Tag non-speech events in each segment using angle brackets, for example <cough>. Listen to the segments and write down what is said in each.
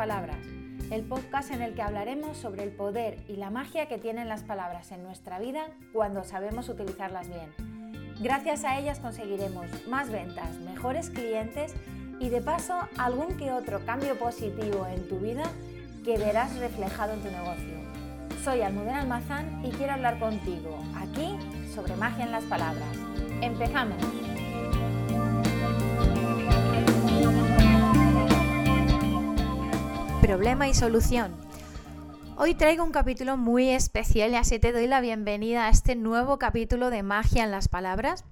Palabras, el podcast en el que hablaremos sobre el poder y la magia que tienen las palabras en nuestra vida cuando sabemos utilizarlas bien. Gracias a ellas conseguiremos más ventas, mejores clientes y de paso algún que otro cambio positivo en tu vida que verás reflejado en tu negocio. Soy Almudena Almazán y quiero hablar contigo aquí sobre magia en las palabras. ¡Empezamos! Problema y solución. Hoy traigo un capítulo muy especial y así te doy la bienvenida a este nuevo capítulo de Magia en las Palabras,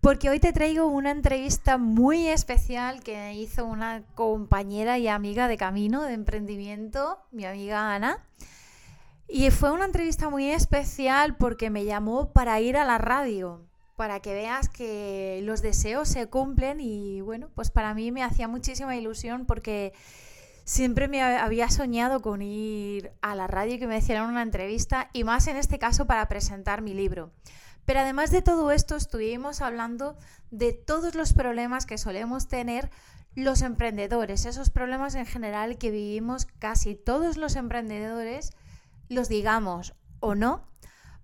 porque hoy te traigo una entrevista muy especial que hizo una compañera y amiga de camino de emprendimiento, mi amiga Ana. Y fue una entrevista muy especial porque me llamó para ir a la radio, para que veas que los deseos se cumplen y bueno, pues para mí me hacía muchísima ilusión porque siempre me había soñado con ir a la radio y que me hicieran una entrevista y más en este caso para presentar mi libro. Pero además de todo esto estuvimos hablando de todos los problemas que solemos tener los emprendedores, esos problemas en general que vivimos casi todos los emprendedores los digamos o no,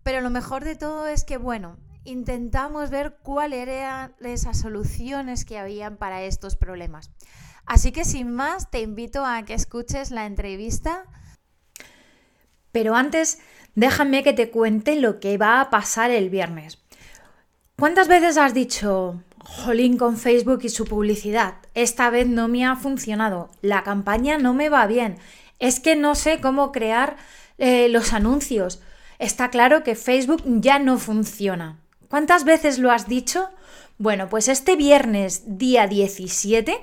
pero lo mejor de todo es que, bueno, intentamos ver cuáles eran esas soluciones que habían para estos problemas. Así que sin más, te invito a que escuches la entrevista. Pero antes, déjame que te cuente lo que va a pasar el viernes. ¿Cuántas veces has dicho, jolín con Facebook y su publicidad? Esta vez no me ha funcionado, la campaña no me va bien, es que no sé cómo crear eh, los anuncios. Está claro que Facebook ya no funciona. ¿Cuántas veces lo has dicho? Bueno, pues este viernes, día 17,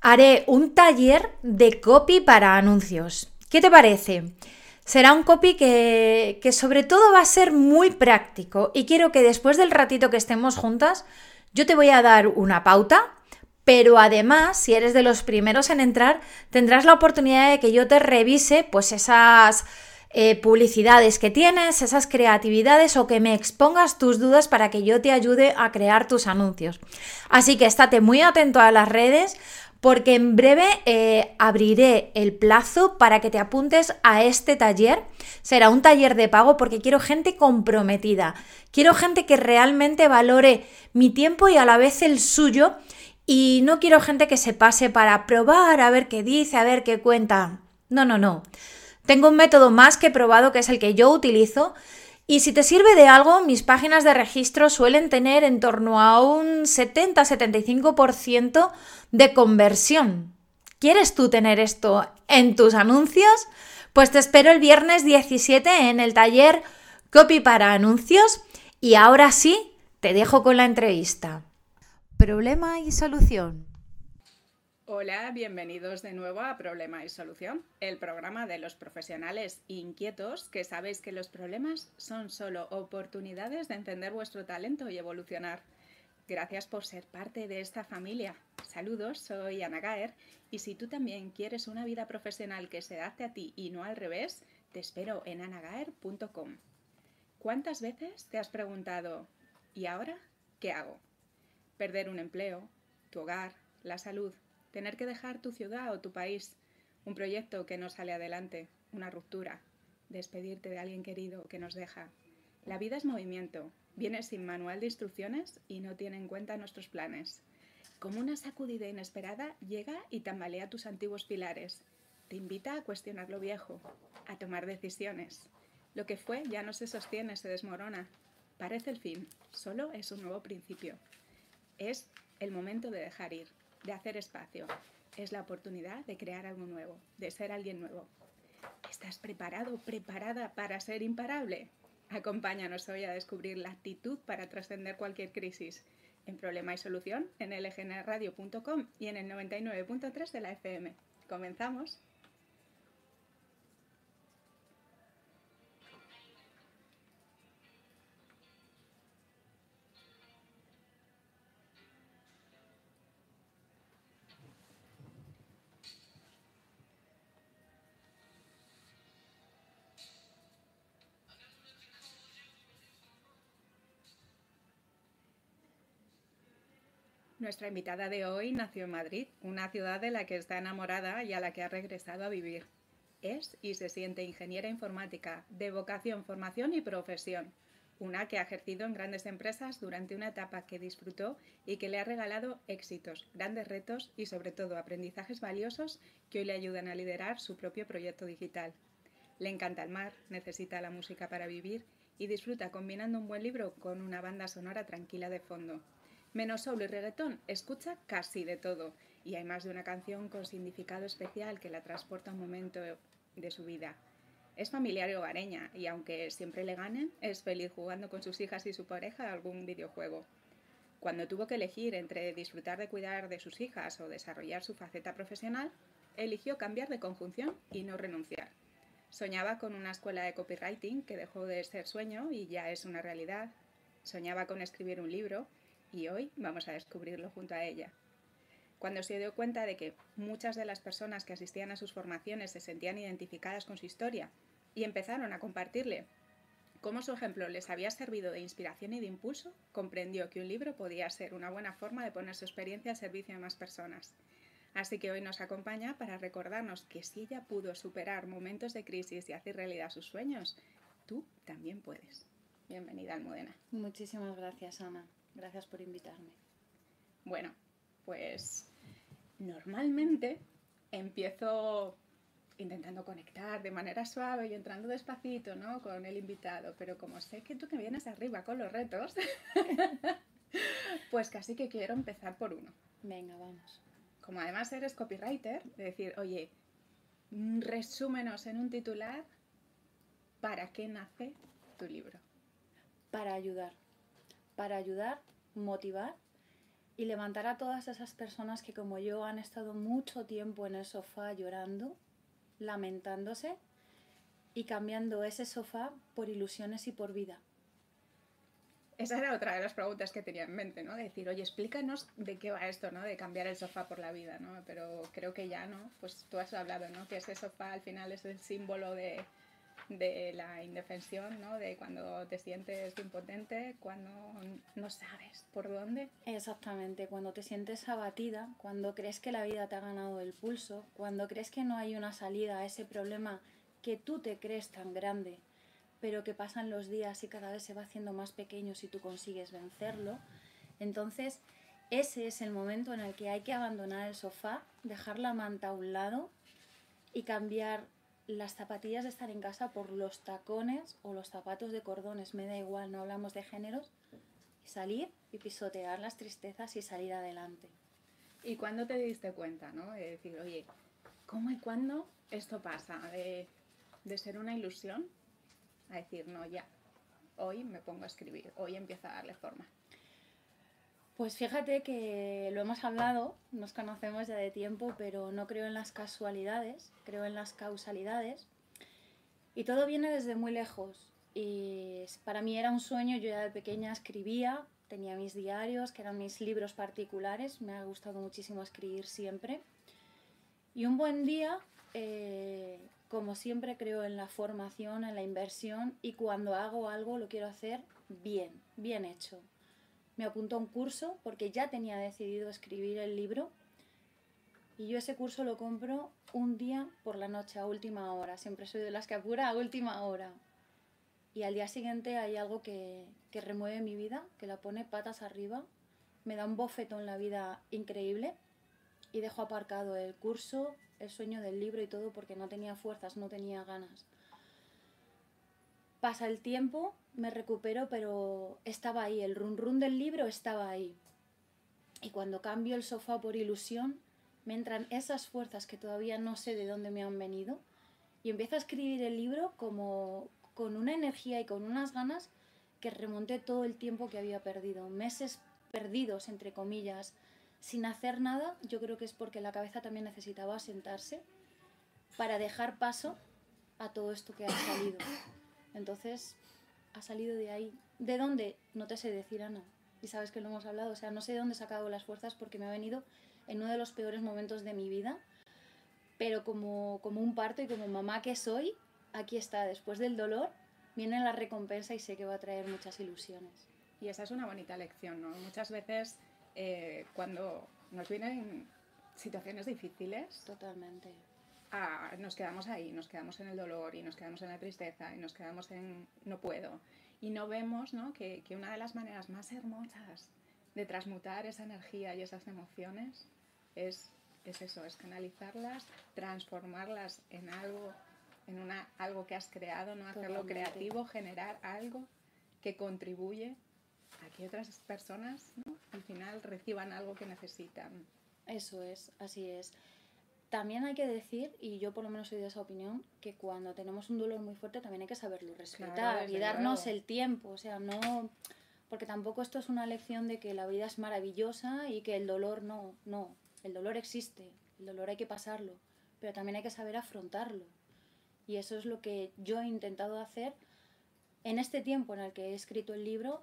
haré un taller de copy para anuncios. ¿Qué te parece? Será un copy que, que, sobre todo va a ser muy práctico y quiero que después del ratito que estemos juntas, yo te voy a dar una pauta, pero además, si eres de los primeros en entrar, tendrás la oportunidad de que yo te revise pues esas eh, publicidades que tienes, esas creatividades o que me expongas tus dudas para que yo te ayude a crear tus anuncios. Así que estate muy atento a las redes porque en breve eh, abriré el plazo para que te apuntes a este taller. Será un taller de pago porque quiero gente comprometida, quiero gente que realmente valore mi tiempo y a la vez el suyo y no quiero gente que se pase para probar, a ver qué dice, a ver qué cuenta. No, no, no. Tengo un método más que probado que es el que yo utilizo y si te sirve de algo, mis páginas de registro suelen tener en torno a un 70-75% de conversión. ¿Quieres tú tener esto en tus anuncios? Pues te espero el viernes 17 en el taller Copy para anuncios y ahora sí, te dejo con la entrevista. Problema y solución. Hola, bienvenidos de nuevo a Problema y Solución, el programa de los profesionales inquietos que sabéis que los problemas son solo oportunidades de encender vuestro talento y evolucionar. Gracias por ser parte de esta familia. Saludos, soy Ana Gaer y si tú también quieres una vida profesional que se adapte a ti y no al revés, te espero en anagaer.com. ¿Cuántas veces te has preguntado, ¿y ahora qué hago? Perder un empleo, tu hogar, la salud tener que dejar tu ciudad o tu país, un proyecto que no sale adelante, una ruptura, despedirte de alguien querido que nos deja. La vida es movimiento, viene sin manual de instrucciones y no tiene en cuenta nuestros planes. Como una sacudida inesperada, llega y tambalea tus antiguos pilares. Te invita a cuestionar lo viejo, a tomar decisiones. Lo que fue ya no se sostiene, se desmorona. Parece el fin, solo es un nuevo principio. Es el momento de dejar ir, de hacer espacio. Es la oportunidad de crear algo nuevo, de ser alguien nuevo. ¿Estás preparado, preparada para ser imparable? Acompáñanos hoy a descubrir la actitud para trascender cualquier crisis. En Problema y Solución, en lgnradio.com y en el 99.3 de la FM. ¿Comenzamos? Nuestra invitada de hoy nació en Madrid, una ciudad de la que está enamorada y a la que ha regresado a vivir. Es y se siente ingeniera informática, de vocación, formación y profesión, una que ha ejercido en grandes empresas durante una etapa que disfrutó y que le ha regalado éxitos, grandes retos y sobre todo aprendizajes valiosos que hoy le ayudan a liderar su propio proyecto digital. Le encanta el mar, necesita la música para vivir y disfruta combinando un buen libro con una banda sonora tranquila de fondo. Menos soul y reggaetón, escucha casi de todo y hay más de una canción con significado especial que la transporta a un momento de su vida. Es familiar y hogareña y aunque siempre le ganen, es feliz jugando con sus hijas y su pareja a algún videojuego. Cuando tuvo que elegir entre disfrutar de cuidar de sus hijas o desarrollar su faceta profesional, eligió cambiar de conjunción y no renunciar. Soñaba con una escuela de copywriting que dejó de ser sueño y ya es una realidad. Soñaba con escribir un libro y hoy vamos a descubrirlo junto a ella. Cuando se dio cuenta de que muchas de las personas que asistían a sus formaciones se sentían identificadas con su historia y empezaron a compartirle cómo su ejemplo les había servido de inspiración y de impulso, comprendió que un libro podía ser una buena forma de poner su experiencia al servicio de más personas. Así que hoy nos acompaña para recordarnos que si ella pudo superar momentos de crisis y hacer realidad sus sueños, tú también puedes. Bienvenida, Almudena. Muchísimas gracias, Ana. Gracias por invitarme. Bueno, pues normalmente empiezo intentando conectar de manera suave y entrando despacito, ¿no? Con el invitado, pero como sé que tú te vienes arriba con los retos, <laughs> pues casi que quiero empezar por uno. Venga, vamos como además eres copywriter, de decir, oye, resúmenos en un titular para qué nace tu libro. Para ayudar, para ayudar, motivar y levantar a todas esas personas que como yo han estado mucho tiempo en el sofá llorando, lamentándose y cambiando ese sofá por ilusiones y por vida. Esa era otra de las preguntas que tenía en mente, ¿no? De decir, oye, explícanos de qué va esto, ¿no? De cambiar el sofá por la vida, ¿no? Pero creo que ya, ¿no? Pues tú has hablado, ¿no? Que ese sofá al final es el símbolo de, de la indefensión, ¿no? De cuando te sientes impotente, cuando no sabes por dónde. Exactamente, cuando te sientes abatida, cuando crees que la vida te ha ganado el pulso, cuando crees que no hay una salida a ese problema que tú te crees tan grande pero que pasan los días y cada vez se va haciendo más pequeño si tú consigues vencerlo. Entonces, ese es el momento en el que hay que abandonar el sofá, dejar la manta a un lado y cambiar las zapatillas de estar en casa por los tacones o los zapatos de cordones, me da igual, no hablamos de géneros, y salir y pisotear las tristezas y salir adelante. ¿Y cuándo te diste cuenta, no? De decir, oye, ¿cómo y cuándo esto pasa? De, de ser una ilusión a decir, no, ya, hoy me pongo a escribir, hoy empiezo a darle forma? Pues fíjate que lo hemos hablado, nos conocemos ya de tiempo, pero no creo en las casualidades, creo en las causalidades. Y todo viene desde muy lejos. Y para mí era un sueño, yo ya de pequeña escribía, tenía mis diarios, que eran mis libros particulares, me ha gustado muchísimo escribir siempre. Y un buen día eh, como siempre creo en la formación, en la inversión y cuando hago algo lo quiero hacer bien, bien hecho. Me apunto a un curso porque ya tenía decidido escribir el libro y yo ese curso lo compro un día por la noche a última hora. Siempre soy de las que apura a última hora. Y al día siguiente hay algo que, que remueve mi vida, que la pone patas arriba, me da un bofetón en la vida increíble y dejo aparcado el curso, el sueño del libro y todo porque no tenía fuerzas, no tenía ganas. Pasa el tiempo, me recupero, pero estaba ahí, el run run del libro estaba ahí. Y cuando cambio el sofá por ilusión, me entran esas fuerzas que todavía no sé de dónde me han venido y empiezo a escribir el libro como con una energía y con unas ganas que remonté todo el tiempo que había perdido, meses perdidos entre comillas, sin hacer nada, yo creo que es porque la cabeza también necesitaba sentarse para dejar paso a todo esto que ha salido. Entonces, ha salido de ahí. ¿De dónde? No te sé decir, Ana. Y sabes que lo hemos hablado. O sea, no sé de dónde he sacado las fuerzas porque me ha venido en uno de los peores momentos de mi vida. Pero como, como un parto y como mamá que soy, aquí está. Después del dolor viene la recompensa y sé que va a traer muchas ilusiones. Y esa es una bonita lección, ¿no? Muchas veces eh, cuando nos vienen situaciones difíciles, Totalmente. Ah, nos quedamos ahí, nos quedamos en el dolor y nos quedamos en la tristeza y nos quedamos en no puedo. Y no vemos ¿no? Que, que una de las maneras más hermosas de transmutar esa energía y esas emociones es, es eso, es canalizarlas, transformarlas en algo, en una, algo que has creado, no hacerlo Totalmente. creativo, generar algo que contribuye a que otras personas ¿no? al final reciban algo que necesitan. Eso es, así es. También hay que decir, y yo por lo menos soy de esa opinión, que cuando tenemos un dolor muy fuerte también hay que saberlo respetar Claro, y darnos luego. el tiempo. O sea, no. Porque tampoco esto es una lección de que la vida es maravillosa y que el dolor no. No. El dolor existe, el dolor hay que pasarlo, pero también hay que saber afrontarlo. Y eso es lo que yo he intentado hacer en este tiempo en el que he escrito el libro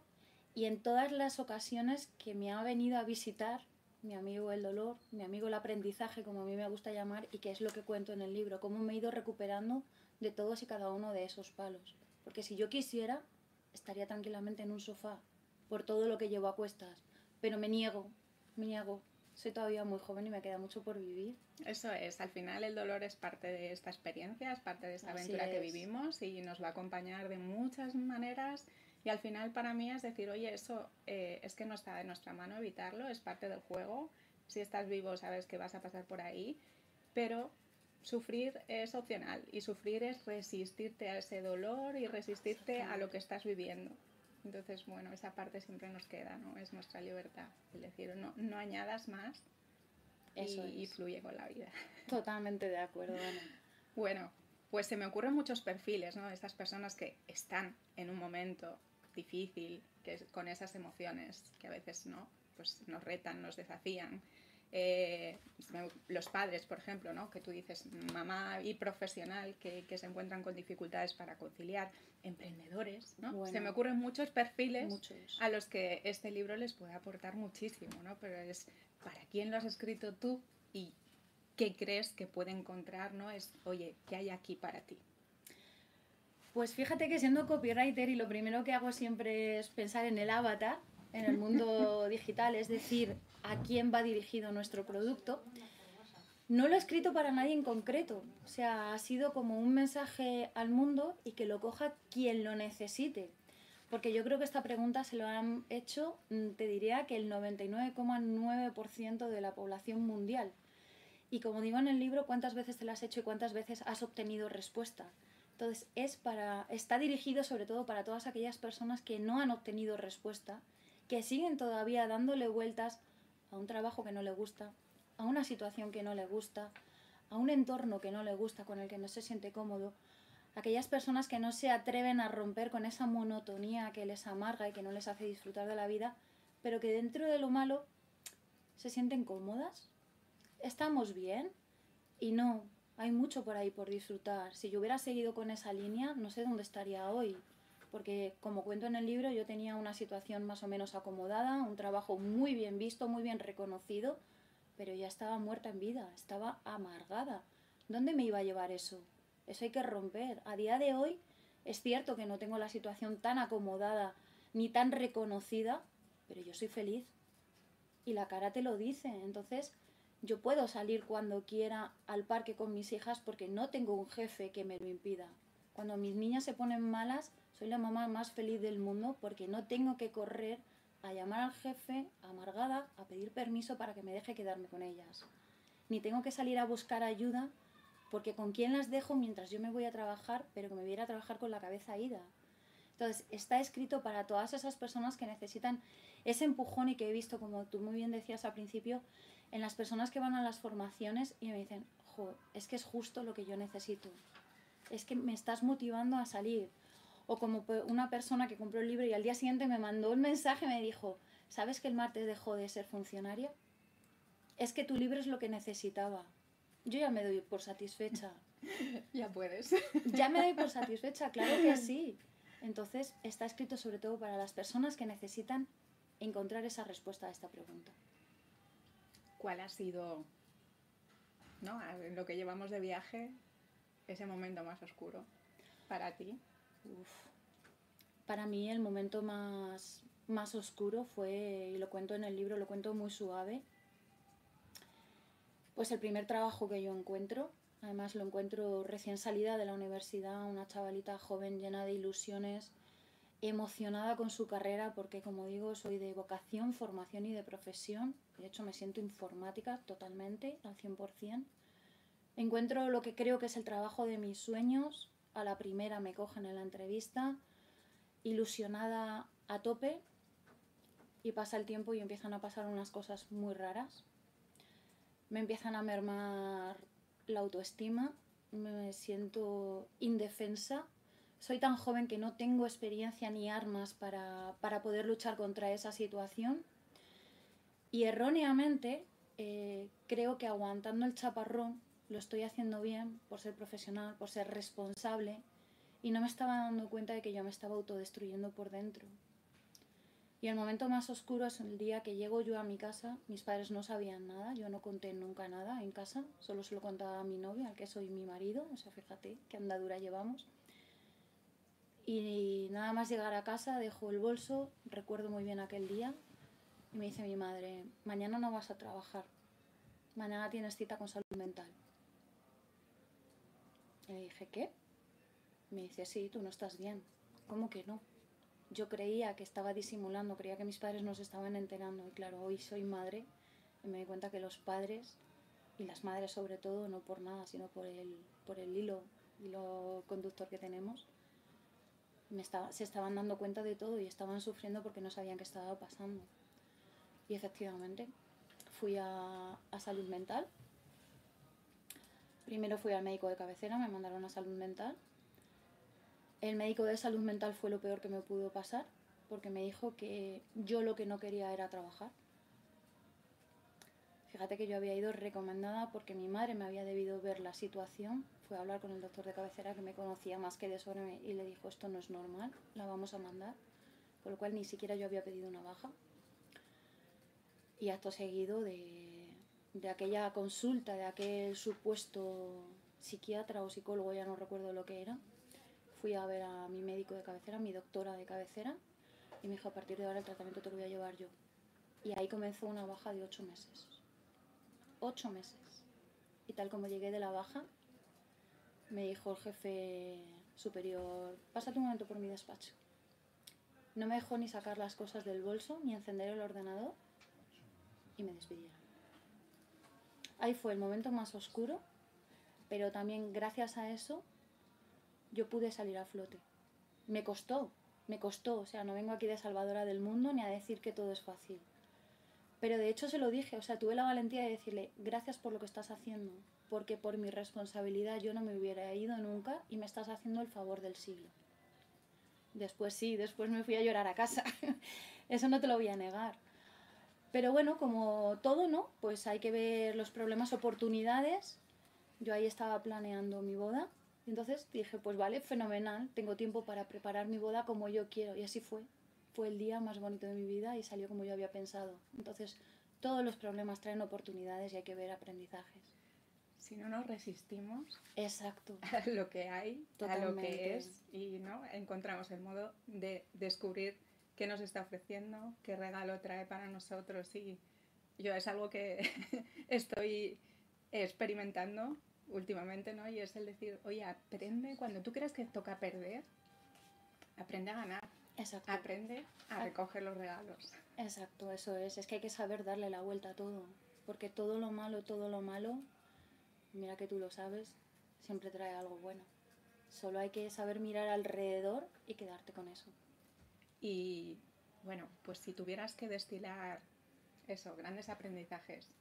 y en todas las ocasiones que me ha venido a visitar mi amigo el dolor, mi amigo el aprendizaje, como a mí me gusta llamar, y que es lo que cuento en el libro, cómo me he ido recuperando de todos y cada uno de esos palos. Porque si yo quisiera, estaría tranquilamente en un sofá, por todo lo que llevo a cuestas, pero me niego, me niego. Soy todavía muy joven y me queda mucho por vivir. Eso es, al final el dolor es parte de esta experiencia, es parte de esta Así aventura que vivimos y nos va a acompañar de muchas maneras. Y al final para mí es decir, oye, eso eh, es que no está de nuestra mano evitarlo, es parte del juego. Si estás vivo sabes que vas a pasar por ahí, pero sufrir es opcional y sufrir es resistirte a ese dolor y resistirte a lo que estás viviendo. Entonces, bueno, esa parte siempre nos queda, ¿no? Es nuestra libertad. Es decir, no, no añadas más y, Eso y fluye con la vida. <laughs> Totalmente de acuerdo, Ana. Bueno, pues se me ocurren muchos perfiles, ¿no? Estas personas que están en un momento difícil, que es- con esas emociones que a veces, ¿no? Pues nos retan, nos desafían. Eh, los padres, por ejemplo, ¿no? Que tú dices, mamá y profesional que, que se encuentran con dificultades para conciliar, emprendedores, ¿no? Bueno. se me ocurren muchos perfiles Muchos. a los que este libro les puede aportar muchísimo, ¿no? Pero es para quién lo has escrito tú y qué crees que puede encontrar, ¿no? Es, oye, ¿qué hay aquí para ti? Pues fíjate que siendo copywriter y lo primero que hago siempre es pensar en el avatar, en el mundo <laughs> digital, es decir, a quién va dirigido nuestro producto. No lo he escrito para nadie en concreto, o sea, ha sido como un mensaje al mundo y que lo coja quien lo necesite. Porque yo creo que esta pregunta se lo han hecho, mm, te diría que el 99,9% de la población mundial. Y como digo en el libro, ¿cuántas veces te la has hecho y cuántas veces has obtenido respuesta? Entonces, es para, está dirigido sobre todo para todas aquellas personas que no han obtenido respuesta, que siguen todavía dándole vueltas a un trabajo que no le gusta, a una situación que no le gusta, a un entorno que no le gusta, con el que no se siente cómodo, aquellas personas que no se atreven a romper con esa monotonía que les amarga y que no les hace disfrutar de la vida, pero que dentro de lo malo se sienten cómodas, estamos bien y no, hay mucho por ahí por disfrutar. Si yo hubiera seguido con esa línea, no sé dónde estaría hoy. Porque como cuento en el libro, yo tenía una situación más o menos acomodada, un trabajo muy bien visto, muy bien reconocido, pero ya estaba muerta en vida, estaba amargada. ¿Dónde me iba a llevar eso? Eso hay que romper. A día de hoy es cierto que no tengo la situación tan acomodada ni tan reconocida, pero yo soy feliz. Y la cara te lo dice. Entonces, yo puedo salir cuando quiera al parque con mis hijas porque no tengo un jefe que me lo impida. Cuando mis niñas se ponen malas, soy la mamá más feliz del mundo porque no tengo que correr a llamar al jefe amargada a pedir permiso para que me deje quedarme con ellas. Ni tengo que salir a buscar ayuda porque con quién las dejo mientras yo me voy a trabajar, pero que me voy a ir a trabajar con la cabeza ida. Entonces, está escrito para todas esas personas que necesitan ese empujón y que he visto, como tú muy bien decías al principio, en las personas que van a las formaciones y me dicen, jo, es que es justo lo que yo necesito. Es que me estás motivando a salir. O como una persona que compró el libro y al día siguiente me mandó un mensaje y me dijo, ¿sabes que el martes dejó de ser funcionaria? Es que tu libro es lo que necesitaba. Yo ya me doy por satisfecha. <laughs> Ya puedes. Ya me doy por satisfecha, claro que <laughs> sí. Entonces está escrito sobre todo para las personas que necesitan encontrar esa respuesta a esta pregunta. ¿Cuál ha sido, ¿no? en lo que llevamos de viaje, ese momento más oscuro para ti? Para mí el momento más, más oscuro fue, y lo cuento en el libro, lo cuento muy suave, pues el primer trabajo que yo encuentro, además lo encuentro recién salida de la universidad, una chavalita joven llena de ilusiones, emocionada con su carrera, porque como digo, soy de vocación, formación y de profesión, de hecho me siento informática totalmente, al 100%. Encuentro lo que creo que es el trabajo de mis sueños, a la primera me cogen en la entrevista, ilusionada a tope, y pasa el tiempo y empiezan a pasar unas cosas muy raras. Me empiezan a mermar la autoestima, me siento indefensa. Soy tan joven que no tengo experiencia ni armas para, poder luchar contra esa situación. Y erróneamente eh, creo que aguantando el chaparrón lo estoy haciendo bien por ser profesional, por ser responsable. Y no me estaba dando cuenta de que yo me estaba autodestruyendo por dentro. Y el momento más oscuro es el día que llego yo a mi casa. Mis padres no sabían nada, yo no conté nunca nada en casa, solo se lo contaba a mi novio, al que soy mi marido. O sea, fíjate qué andadura llevamos. Y nada más llegar a casa, dejo el bolso, recuerdo muy bien aquel día, y me dice mi madre, mañana no vas a trabajar, mañana tienes cita con salud mental. Le dije, ¿qué? Me dice, sí, tú no estás bien. ¿Cómo que no? yo creía que estaba disimulando, creía que mis padres no se estaban enterando. Y claro, hoy soy madre y me doy cuenta que los padres, y las madres sobre todo, no por nada, sino por el, por el hilo, hilo conductor que tenemos, me estaba, se estaban dando cuenta de todo y estaban sufriendo porque no sabían qué estaba pasando. Y efectivamente, fui a, a salud mental. Primero fui al médico de cabecera, me mandaron a salud mental el médico de salud mental fue lo peor que me pudo pasar, porque me dijo que yo lo que no quería era trabajar. Fíjate que yo había ido recomendada porque mi madre me había debido ver la situación. Fue a hablar con el doctor de cabecera que me conocía más que de sobre y le dijo esto no es normal, la vamos a mandar. Con lo cual ni siquiera yo había pedido una baja. Y acto seguido de, de aquella consulta, de aquel supuesto psiquiatra o psicólogo, ya no recuerdo lo que era, fui a ver a mi médico de cabecera, mi doctora de cabecera, y me dijo, a partir de ahora el tratamiento te lo voy a llevar yo. Y ahí comenzó una baja de ocho meses. Ocho meses. Y tal como llegué de la baja, me dijo el jefe superior, pásate un momento por mi despacho. No me dejó ni sacar las cosas del bolso, ni encender el ordenador, y me despidieron. Ahí fue el momento más oscuro, pero también gracias a eso yo pude salir a flote. Me costó, me costó, o sea, no vengo aquí de salvadora del mundo ni a decir que todo es fácil. Pero de hecho se lo dije, o sea, tuve la valentía de decirle, gracias por lo que estás haciendo, porque por mi responsabilidad yo no me hubiera ido nunca y me estás haciendo el favor del siglo. Después sí, después me fui a llorar a casa, <laughs> eso no te lo voy a negar. Pero bueno, como todo, ¿no? Pues hay que ver los problemas, oportunidades. Yo ahí estaba planeando mi boda, entonces dije, pues vale, fenomenal, tengo tiempo para preparar mi boda como yo quiero. Y así fue. Fue el día más bonito de mi vida y salió como yo había pensado. Entonces, todos los problemas traen oportunidades y hay que ver aprendizajes. Si no nos resistimos Exacto. <laughs> a lo que hay, a lo que es, y ¿no? encontramos el modo de descubrir qué nos está ofreciendo, qué regalo trae para nosotros. Y yo es algo que <laughs> estoy experimentando últimamente, ¿no? Y es el decir, oye, aprende, cuando tú creas que toca perder, aprende a ganar. Exacto. Aprende a recoger los regalos. Exacto, eso es. Es que hay que saber darle la vuelta a todo. Porque todo lo malo, todo lo malo, mira que tú lo sabes, siempre trae algo bueno. Solo hay que saber mirar alrededor y quedarte con eso. Y bueno, pues si tuvieras que destilar eso, grandes aprendizajes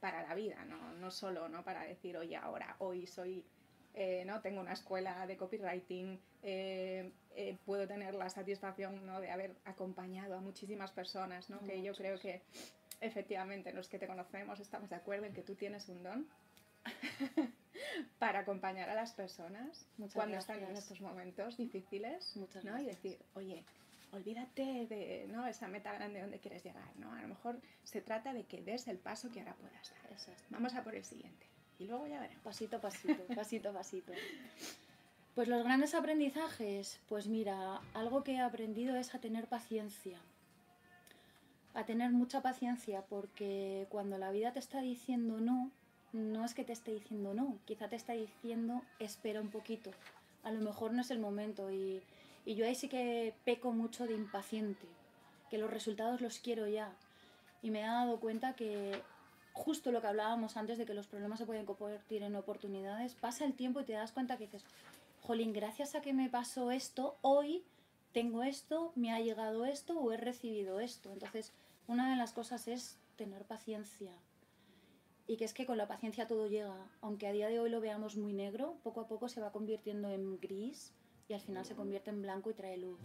para la vida, no, no solo ¿no? para decir, oye, ahora, hoy soy, eh, ¿no? tengo una escuela de copywriting, eh, eh, puedo tener la satisfacción ¿no? de haber acompañado a muchísimas personas, ¿no? que yo creo que efectivamente los que te conocemos estamos de acuerdo en que tú tienes un don <laughs> para acompañar a las personas cuando están en estos momentos difíciles ¿no? y decir, oye, olvídate de ¿no? esa meta grande donde quieres llegar, ¿no? A lo mejor se trata de que des el paso que ahora puedas dar. Vamos a por el siguiente. Y luego ya veremos. Pasito a pasito, <laughs> pasito a pasito. Pues los grandes aprendizajes, pues mira, algo que he aprendido es a tener paciencia. A tener mucha paciencia porque cuando la vida te está diciendo no, no es que te esté diciendo no, quizá te está diciendo espera un poquito. A lo mejor no es el momento y, y yo ahí sí que peco mucho de impaciente, que los resultados los quiero ya. Y me he dado cuenta que justo lo que hablábamos antes de que los problemas se pueden convertir en oportunidades, pasa el tiempo y te das cuenta que dices, jolín, gracias a que me pasó esto, hoy tengo esto, me ha llegado esto o he recibido esto. Entonces, una de las cosas es tener paciencia. Y que es que con la paciencia todo llega. Aunque a día de hoy lo veamos muy negro, poco a poco se va convirtiendo en gris y al final se convierte en blanco y trae luz.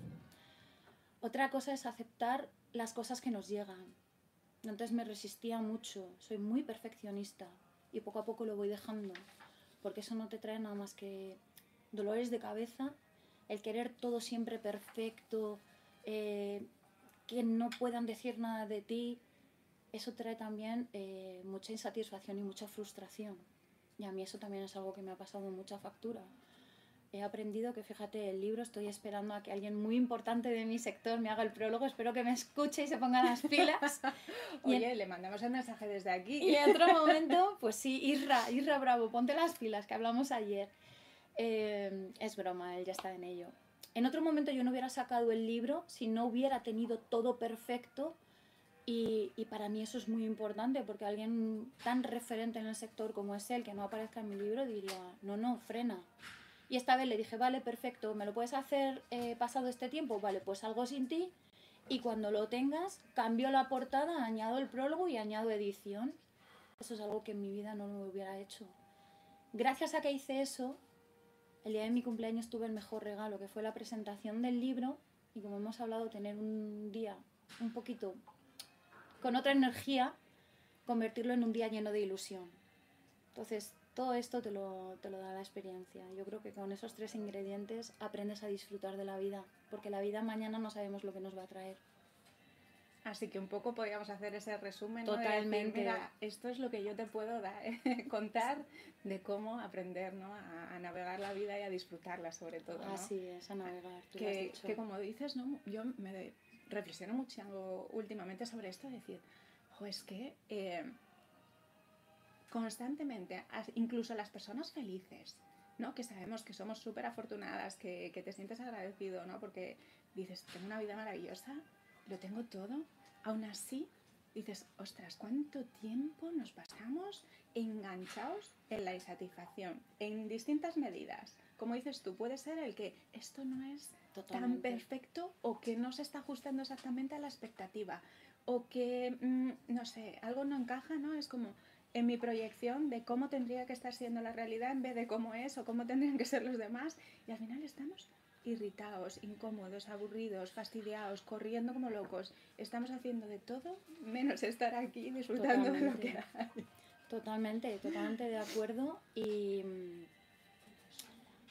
Otra cosa es aceptar las cosas que nos llegan. Antes me resistía mucho, soy muy perfeccionista y poco a poco lo voy dejando, porque eso no te trae nada más que dolores de cabeza, el querer todo siempre perfecto, eh, que no puedan decir nada de ti, eso trae también eh, mucha insatisfacción y mucha frustración. Y a mí eso también es algo que me ha pasado mucha factura. He aprendido que, fíjate, el libro estoy esperando a que alguien muy importante de mi sector me haga el prólogo. Espero que me escuche y se ponga las pilas. <laughs> Oye, le mandamos el mensaje desde aquí. Y en otro <laughs> momento, pues sí, Isra, Isra Bravo, ponte las pilas, que hablamos ayer. Eh, es broma, él ya está en ello. En otro momento yo no hubiera sacado el libro si no hubiera tenido todo perfecto y, y, para mí eso es muy importante porque alguien tan referente en el sector como es él, que no aparezca en mi libro, diría, no, no, frena. Y esta vez le dije, vale, perfecto, ¿me lo puedes hacer eh, pasado este tiempo? Vale, pues algo sin ti. Y cuando lo tengas, cambio la portada, añado el prólogo y añado edición. Eso es algo que en mi vida no lo hubiera hecho. Gracias a que hice eso, el día de mi cumpleaños tuve el mejor regalo, que fue la presentación del libro y como hemos hablado, tener un día un poquito con otra energía, convertirlo en un día lleno de ilusión. Entonces, todo esto te lo, te lo da la experiencia. Yo creo que con esos tres ingredientes aprendes a disfrutar de la vida, porque la vida mañana no sabemos lo que nos va a traer. Así que un poco podríamos hacer ese resumen. Totalmente. ¿no? De decir, Mira, esto es lo que yo te puedo dar, <laughs> contar de cómo aprender ¿no? a, a, navegar la vida y a disfrutarla sobre todo. ¿no? Así es, a navegar. Tú que, que, como dices, ¿no? yo me reflexiono mucho últimamente sobre esto, decir, jo, es que eh, constantemente, incluso las personas felices, ¿no? que sabemos que somos súper afortunadas, que, que te sientes agradecido, ¿no? porque dices, tengo una vida maravillosa, lo tengo todo, aún así dices, ostras, ¿cuánto tiempo nos pasamos enganchados en la insatisfacción, en distintas medidas? Como dices tú, puede ser el que esto no es Totalmente. tan perfecto o que no se está ajustando exactamente a la expectativa o que, mmm, no sé, algo no encaja, ¿no? Es como en mi proyección de cómo tendría que estar siendo la realidad en vez de cómo es o cómo tendrían que ser los demás y al final estamos irritados, incómodos, aburridos, fastidiados, corriendo como locos. Estamos haciendo de todo menos estar aquí disfrutando totalmente, de lo que hay. Totalmente, totalmente de acuerdo. Y,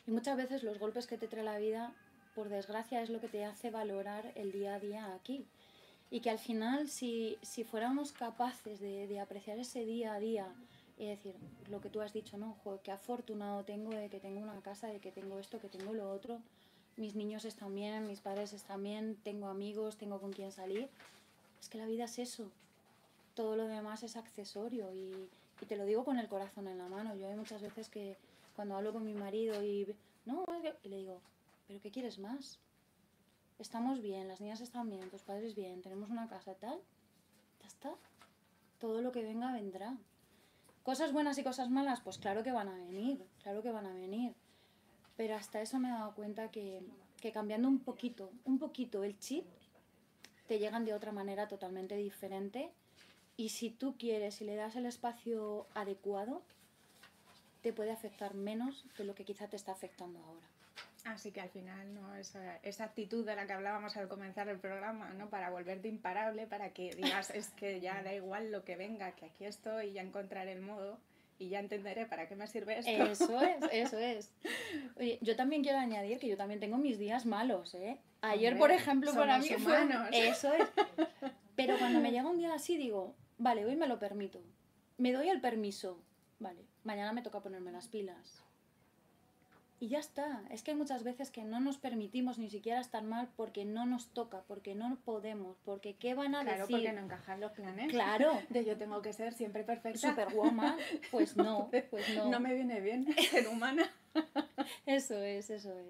y muchas veces los golpes que te trae la vida, por desgracia, es lo que te hace valorar el día a día aquí. Y que al final, si, si fuéramos capaces de, de apreciar ese día a día, y decir, lo que tú has dicho, ¿no? Joder, qué afortunado tengo de que tengo una casa, de que tengo esto, que tengo lo otro mis niños están bien, mis padres están bien, tengo amigos, tengo con quién salir. Es que la vida es eso. Todo lo demás es accesorio y, y te lo digo con el corazón en la mano. Yo hay muchas veces que cuando hablo con mi marido y, no, y le digo, ¿pero qué quieres más? Estamos bien, las niñas están bien, tus padres bien, tenemos una casa tal, ya está. Todo lo que venga vendrá. Cosas buenas y cosas malas, pues claro que van a venir, claro que van a venir pero hasta eso me he dado cuenta que, que cambiando un poquito, un poquito el chip, te llegan de otra manera totalmente diferente y si tú quieres y le das el espacio adecuado, te puede afectar menos de lo que quizá te está afectando ahora. Así que al final, ¿no? Esa, esa, actitud de la que hablábamos al comenzar el programa, ¿no? Para volverte imparable, para que digas, es que ya da igual lo que venga, que aquí estoy y ya encontraré el modo y ya entenderé para qué me sirve esto. Eso es, <laughs> eso es. Oye, yo también quiero añadir que yo también tengo mis días malos, ¿eh? Ayer, Hombre, por ejemplo, para mí fue... Eso es. Pero cuando me llega un día así, digo, vale, hoy me lo permito. Me doy el permiso. Vale, mañana me toca ponerme las pilas. Y ya está. Es que hay muchas veces que no nos permitimos ni siquiera estar mal porque no nos toca, porque no podemos, porque ¿qué van a claro, decir? porque no encajan los planes. Claro. <laughs> De yo tengo que ser siempre perfecta. Superwoman. Pues no, <laughs> pues no. No me viene bien <laughs> ser humana. Eso es, eso es.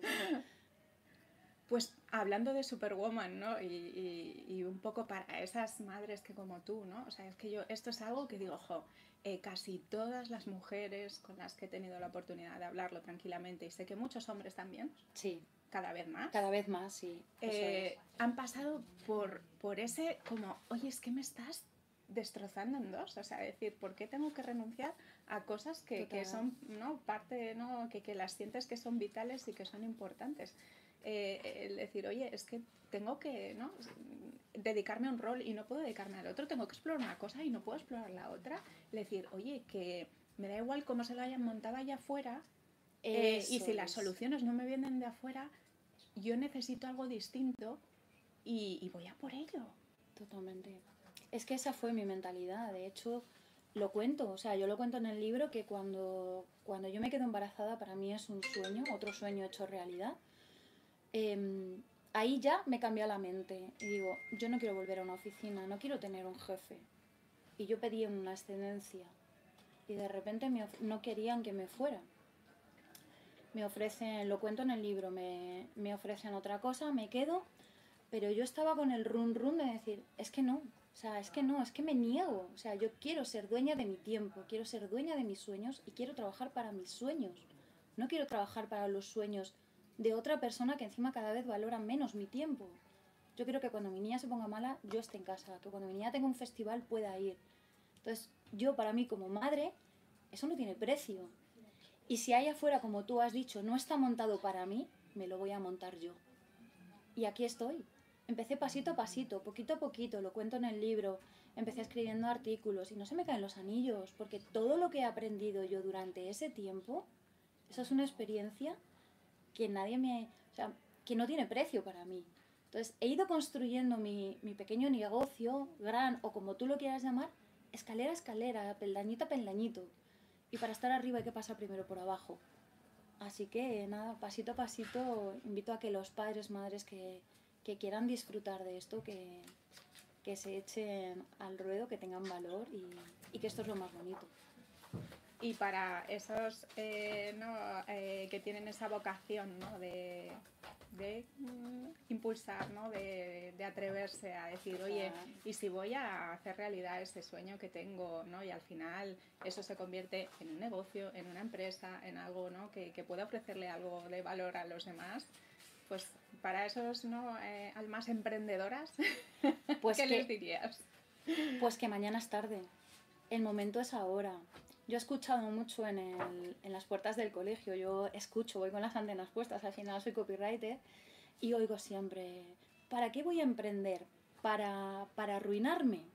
Pues hablando de Superwoman, ¿no? Y, y, un poco para esas madres que como tú, ¿no? O sea, es que yo, esto es algo que digo, ojo, eh, casi todas las mujeres con las que he tenido la oportunidad de hablarlo tranquilamente, y sé que muchos hombres también, sí. cada vez más, cada vez más, sí. Eh, han pasado por, por ese como, oye, es que me estás destrozando en dos, o sea, decir, ¿por qué tengo que renunciar a cosas que, que son, ¿no? Parte, ¿no? Que, que las sientes que son vitales y que son importantes? Eh, el decir, oye, es que tengo que ¿no? Dedicarme a un rol y no puedo dedicarme al otro, tengo que explorar una cosa y no puedo explorar la otra. Decir, oye, que me da igual cómo se lo hayan montado allá afuera eh, y si las soluciones no me vienen de afuera, yo necesito algo distinto y, y voy a por ello. Totalmente. Es que esa fue mi mentalidad, de hecho lo cuento, o sea, yo lo cuento en el libro que cuando, cuando yo me quedo embarazada para mí es un sueño, otro sueño hecho realidad Em, ahí ya me cambió la mente y digo, yo no quiero volver a una oficina, no quiero tener un jefe. Y yo pedí una ascendencia y de repente no querían que me fuera. Me ofrecen, lo cuento en el libro, me, me ofrecen otra cosa, me quedo, pero yo estaba con el run run de decir, es que no, o sea, es que no, es que me niego. O sea, yo quiero ser dueña de mi tiempo, quiero ser dueña de mis sueños y quiero trabajar para mis sueños. No quiero trabajar para los sueños de otra persona que encima cada vez valora menos mi tiempo. Yo quiero que cuando mi niña se ponga mala, yo esté en casa, que cuando mi niña tenga un festival pueda ir. Entonces, yo para mí como madre, eso no tiene precio. Y si allá afuera, como tú has dicho, no está montado para mí, me lo voy a montar yo. Y aquí estoy. Empecé pasito a pasito, poquito a poquito, lo cuento en el libro, empecé escribiendo artículos y no se me caen los anillos, porque todo lo que he aprendido yo durante ese tiempo, eso es una experiencia que nadie me, o sea, que no tiene precio para mí. Entonces, he ido construyendo mi, mi pequeño negocio, gran o como tú lo quieras llamar, escalera a escalera, peldañito a peldañito. Y para estar arriba hay que pasar primero por abajo. Así que nada, pasito a pasito, invito a que los padres, madres que, que quieran disfrutar de esto, que, que, se echen al ruedo, que tengan valor y, y que esto es lo más bonito. Y para esos eh, ¿no? eh, que tienen esa vocación ¿no? de, de mm, impulsar, ¿no? de, de, atreverse a decir, oye, ¿y si voy a hacer realidad ese sueño que tengo? ¿no? Y al final eso se convierte en un negocio, en una empresa, en algo ¿no? que, que pueda ofrecerle algo de valor a los demás. Pues para esos ¿no? Eh, almas emprendedoras, <laughs> pues ¿qué les dirías? Pues que mañana es tarde. El momento es ahora. Yo he escuchado mucho en, el, en las puertas del colegio, yo escucho, voy con las antenas puestas, al final soy copywriter y oigo siempre, ¿para qué voy a emprender? Para, para arruinarme.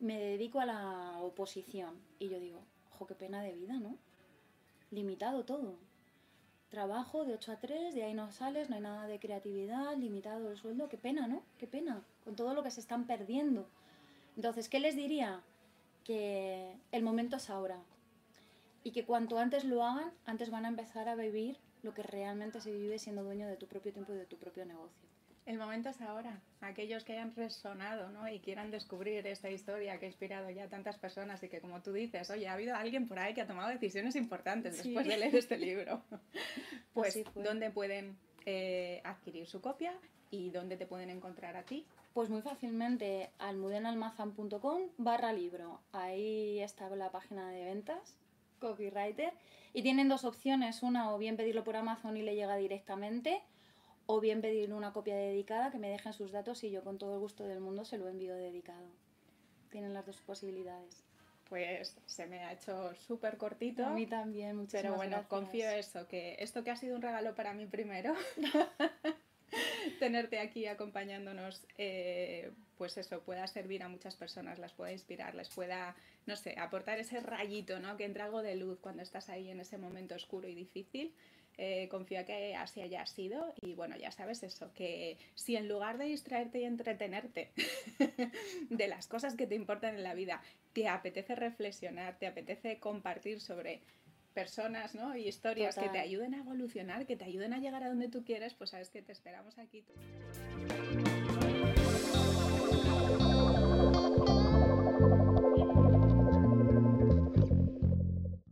Me dedico a la oposición. Y yo digo, ojo, qué pena de vida, ¿no? Limitado todo. Trabajo de 8 a 3, de ahí no sales, no hay nada de creatividad, limitado el sueldo, qué pena, ¿no? Qué pena, con todo lo que se están perdiendo. Entonces, ¿qué les diría? Que el momento es ahora, y que cuanto antes lo hagan, antes van a empezar a vivir lo que realmente se vive siendo dueño de tu propio tiempo y de tu propio negocio. El momento es ahora. Aquellos que hayan resonado ¿no? y quieran descubrir esta historia que ha inspirado ya a tantas personas y que, como tú dices, oye, ha habido alguien por ahí que ha tomado decisiones importantes después de leer este libro. <laughs> <laughs> pues, ¿dónde pueden eh, adquirir su copia y dónde te pueden encontrar a ti? Pues muy fácilmente almudenalmazan.com barra libro. Ahí está la página de ventas copywriter. Y tienen dos opciones, una o bien pedirlo por Amazon y le llega directamente, o bien pedir una copia dedicada que me dejen sus datos y yo con todo el gusto del mundo se lo envío dedicado. Tienen las dos posibilidades. Pues se me ha hecho súper cortito. A mí también, muchas Pero bueno, confío eso, que esto que ha sido un regalo para mí primero, <laughs> tenerte aquí acompañándonos, eh, pues eso, pueda servir a muchas personas, las pueda inspirar, les pueda, no sé, aportar ese rayito, ¿no? Que entre algo de luz cuando estás ahí en ese momento oscuro y difícil. Eh, confío que así haya sido y bueno, ya sabes eso, que si en lugar de distraerte y entretenerte <laughs> de las cosas que te importan en la vida, te apetece reflexionar, te apetece compartir sobre personas ¿no? y historias que te ayuden a evolucionar, que te ayuden a llegar a donde tú quieres, pues sabes que te esperamos aquí.